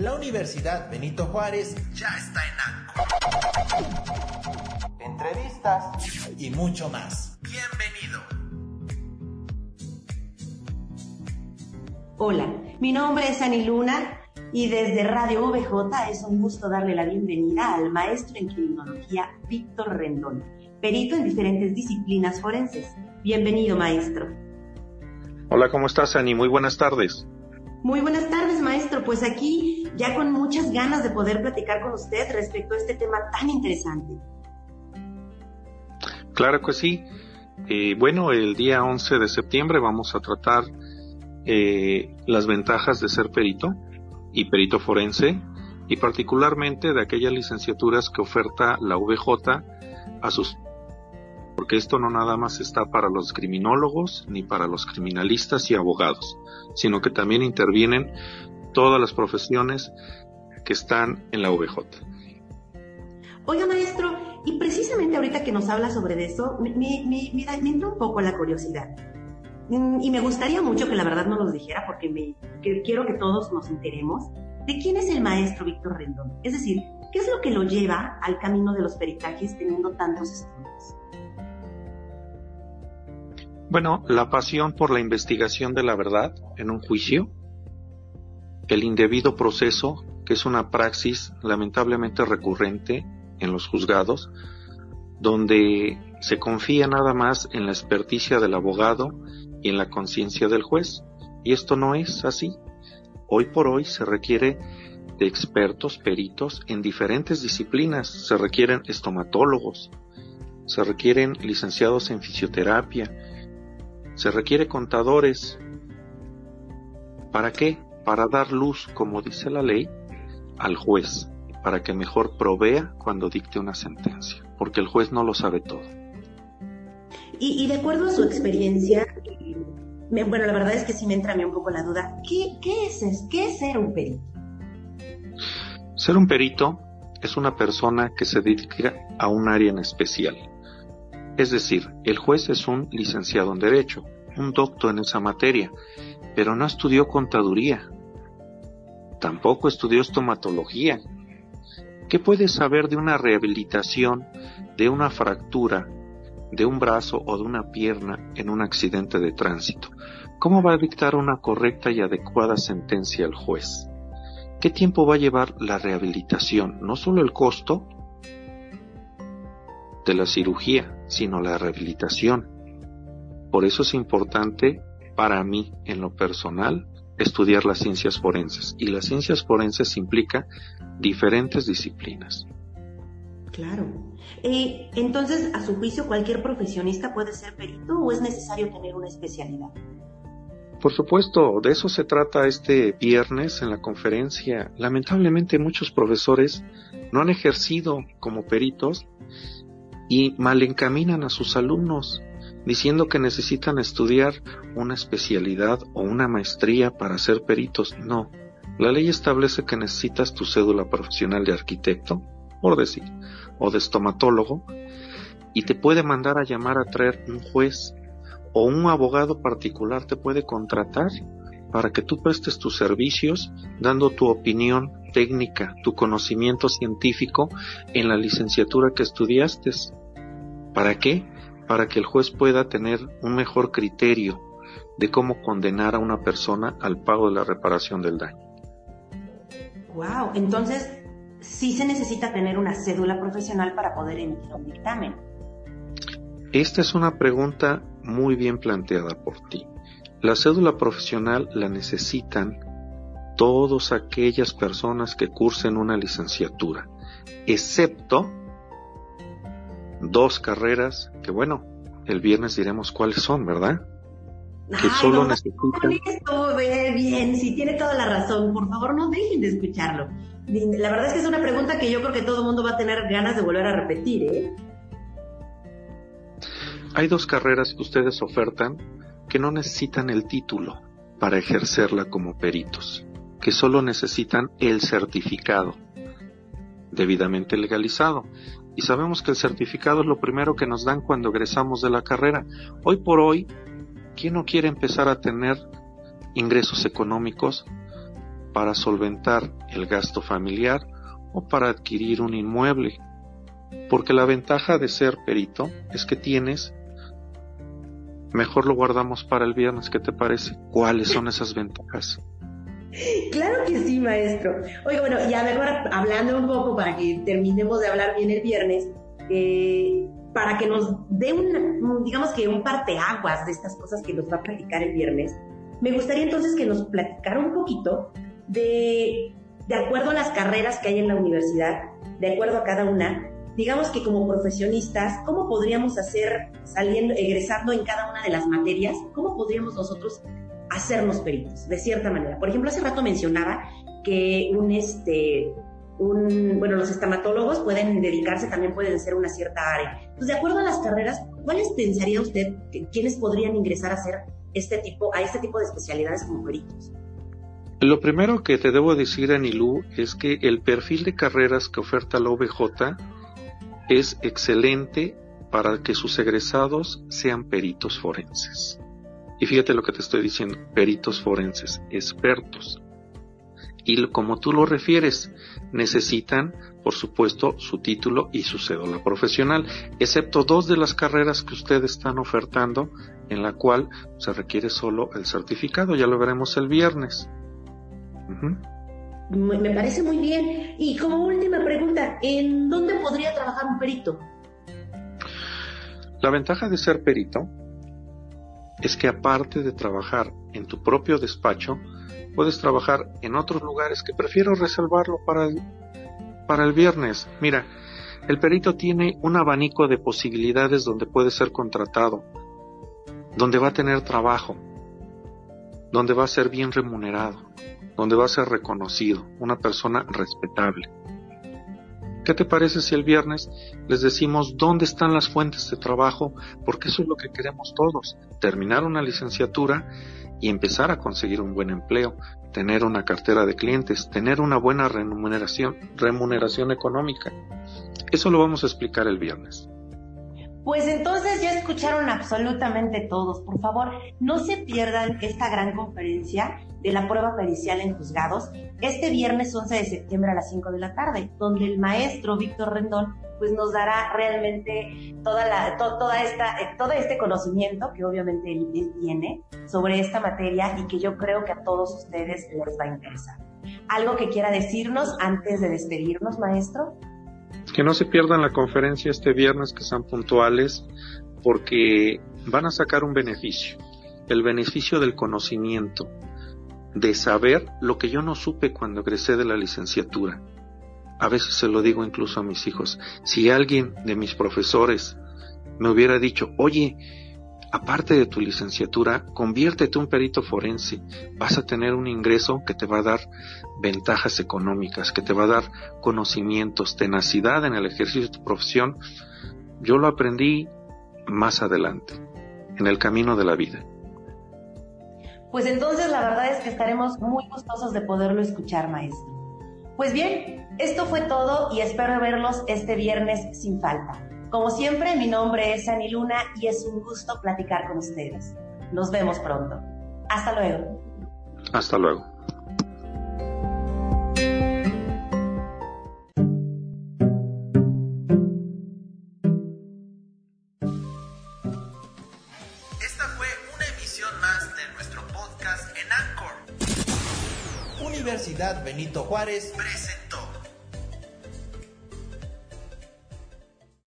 La Universidad Benito Juárez ya está en ANCO. Entrevistas y mucho más. Bienvenido. Hola, mi nombre es Ani Luna y desde Radio VJ es un gusto darle la bienvenida al maestro en criminología Víctor Rendón, perito en diferentes disciplinas forenses. Bienvenido, maestro. Hola, ¿cómo estás, Ani? Muy buenas tardes. Muy buenas tardes, maestro. Pues aquí ya con muchas ganas de poder platicar con usted respecto a este tema tan interesante. Claro que sí. Eh, bueno, el día 11 de septiembre vamos a tratar eh, las ventajas de ser perito y perito forense y particularmente de aquellas licenciaturas que oferta la VJ a sus porque esto no nada más está para los criminólogos ni para los criminalistas y abogados, sino que también intervienen todas las profesiones que están en la VJ. Oiga, maestro, y precisamente ahorita que nos habla sobre eso, me, me, me, me entra un poco la curiosidad. Mm, y me gustaría mucho que la verdad nos lo dijera porque me, que quiero que todos nos enteremos de quién es el maestro Víctor Rendón. Es decir, ¿qué es lo que lo lleva al camino de los peritajes teniendo tantos estudios? Bueno, la pasión por la investigación de la verdad en un juicio, el indebido proceso, que es una praxis lamentablemente recurrente en los juzgados, donde se confía nada más en la experticia del abogado y en la conciencia del juez. Y esto no es así. Hoy por hoy se requiere de expertos, peritos en diferentes disciplinas. Se requieren estomatólogos, se requieren licenciados en fisioterapia, se requiere contadores. ¿Para qué? Para dar luz, como dice la ley, al juez, para que mejor provea cuando dicte una sentencia, porque el juez no lo sabe todo. Y, y de acuerdo a su experiencia, me, bueno, la verdad es que sí me entra a mí un poco la duda, ¿qué, qué, es, ¿qué es ser un perito? Ser un perito es una persona que se dedica a un área en especial. Es decir, el juez es un licenciado en Derecho, un doctor en esa materia, pero no estudió contaduría. Tampoco estudió estomatología. ¿Qué puede saber de una rehabilitación, de una fractura, de un brazo o de una pierna en un accidente de tránsito? ¿Cómo va a dictar una correcta y adecuada sentencia el juez? ¿Qué tiempo va a llevar la rehabilitación? No solo el costo, de la cirugía, sino la rehabilitación. Por eso es importante para mí, en lo personal, estudiar las ciencias forenses. Y las ciencias forenses implica diferentes disciplinas. Claro. Eh, entonces, a su juicio, ¿cualquier profesionista puede ser perito o es necesario tener una especialidad? Por supuesto, de eso se trata este viernes en la conferencia. Lamentablemente muchos profesores no han ejercido como peritos y mal encaminan a sus alumnos diciendo que necesitan estudiar una especialidad o una maestría para ser peritos. No, la ley establece que necesitas tu cédula profesional de arquitecto, por decir, o de estomatólogo, y te puede mandar a llamar a traer un juez o un abogado particular te puede contratar para que tú prestes tus servicios dando tu opinión técnica, tu conocimiento científico en la licenciatura que estudiaste. ¿Para qué? Para que el juez pueda tener un mejor criterio de cómo condenar a una persona al pago de la reparación del daño. Wow, entonces sí se necesita tener una cédula profesional para poder emitir un dictamen. Esta es una pregunta muy bien planteada por ti. La cédula profesional la necesitan todas aquellas personas que cursen una licenciatura, excepto dos carreras que bueno, el viernes diremos cuáles son, ¿verdad? Que solo necesitan... Esto, bien, si tiene toda la razón, por favor no dejen de escucharlo. La verdad es que es una pregunta que yo creo que todo el mundo va a tener ganas de volver a repetir, ¿eh? Hay dos carreras que ustedes ofertan que no necesitan el título para ejercerla como peritos, que solo necesitan el certificado debidamente legalizado. Y sabemos que el certificado es lo primero que nos dan cuando egresamos de la carrera. Hoy por hoy, ¿quién no quiere empezar a tener ingresos económicos para solventar el gasto familiar o para adquirir un inmueble. Porque la ventaja de ser perito es que tienes, mejor lo guardamos para el viernes, ¿qué te parece? ¿Cuáles son esas ventajas? Claro que sí, maestro. Oiga, bueno, ya mejor hablando un poco para que terminemos de hablar bien el viernes, eh, para que nos dé un, digamos que un parteaguas de estas cosas que nos va a platicar el viernes, me gustaría entonces que nos platicara un poquito de, de acuerdo a las carreras que hay en la universidad, de acuerdo a cada una, digamos que como profesionistas, ¿cómo podríamos hacer saliendo, egresando en cada una de las materias? ¿Cómo podríamos nosotros hacernos peritos, de cierta manera? Por ejemplo, hace rato mencionaba que un, este, un, bueno, los estomatólogos pueden dedicarse, también pueden ser una cierta área. Pues de acuerdo a las carreras, ¿cuáles pensaría usted que, quiénes podrían ingresar a hacer este tipo, a este tipo de especialidades como peritos? Lo primero que te debo decir, Anilú, es que el perfil de carreras que oferta la OBJ es excelente para que sus egresados sean peritos forenses. Y fíjate lo que te estoy diciendo, peritos forenses, expertos y como tú lo refieres, necesitan, por supuesto, su título y su cédula profesional, excepto dos de las carreras que ustedes están ofertando, en la cual se requiere solo el certificado, ya lo veremos el viernes. Me parece muy bien. Y como última pregunta, ¿en dónde podría trabajar un perito? La ventaja de ser perito es que aparte de trabajar en tu propio despacho, puedes trabajar en otros lugares que prefiero reservarlo para el, para el viernes. Mira, el perito tiene un abanico de posibilidades donde puede ser contratado, donde va a tener trabajo, donde va a ser bien remunerado, donde va a ser reconocido, una persona respetable. ¿Qué te parece si el viernes les decimos dónde están las fuentes de trabajo? Porque eso es lo que queremos todos, terminar una licenciatura y empezar a conseguir un buen empleo, tener una cartera de clientes, tener una buena remuneración, remuneración económica. Eso lo vamos a explicar el viernes. Pues entonces ya escucharon absolutamente todos. Por favor, no se pierdan esta gran conferencia de la prueba pericial en juzgados este viernes 11 de septiembre a las 5 de la tarde, donde el maestro Víctor Rendón pues nos dará realmente toda toda esta, eh, todo este conocimiento que obviamente él, tiene sobre esta materia y que yo creo que a todos ustedes les va a interesar. ¿Algo que quiera decirnos antes de despedirnos, maestro? Que no se pierdan la conferencia este viernes, que sean puntuales, porque van a sacar un beneficio, el beneficio del conocimiento, de saber lo que yo no supe cuando egresé de la licenciatura. A veces se lo digo incluso a mis hijos, si alguien de mis profesores me hubiera dicho, oye, aparte de tu licenciatura, conviértete un perito forense, vas a tener un ingreso que te va a dar ventajas económicas, que te va a dar conocimientos, tenacidad en el ejercicio de tu profesión, yo lo aprendí más adelante, en el camino de la vida. Pues entonces la verdad es que estaremos muy gustosos de poderlo escuchar, maestro. Pues bien, esto fue todo y espero verlos este viernes sin falta. Como siempre, mi nombre es Ani Luna y es un gusto platicar con ustedes. Nos vemos pronto. Hasta luego. Hasta luego. Esta fue una emisión más de nuestro podcast en Anchor. Universidad Benito Juárez presenta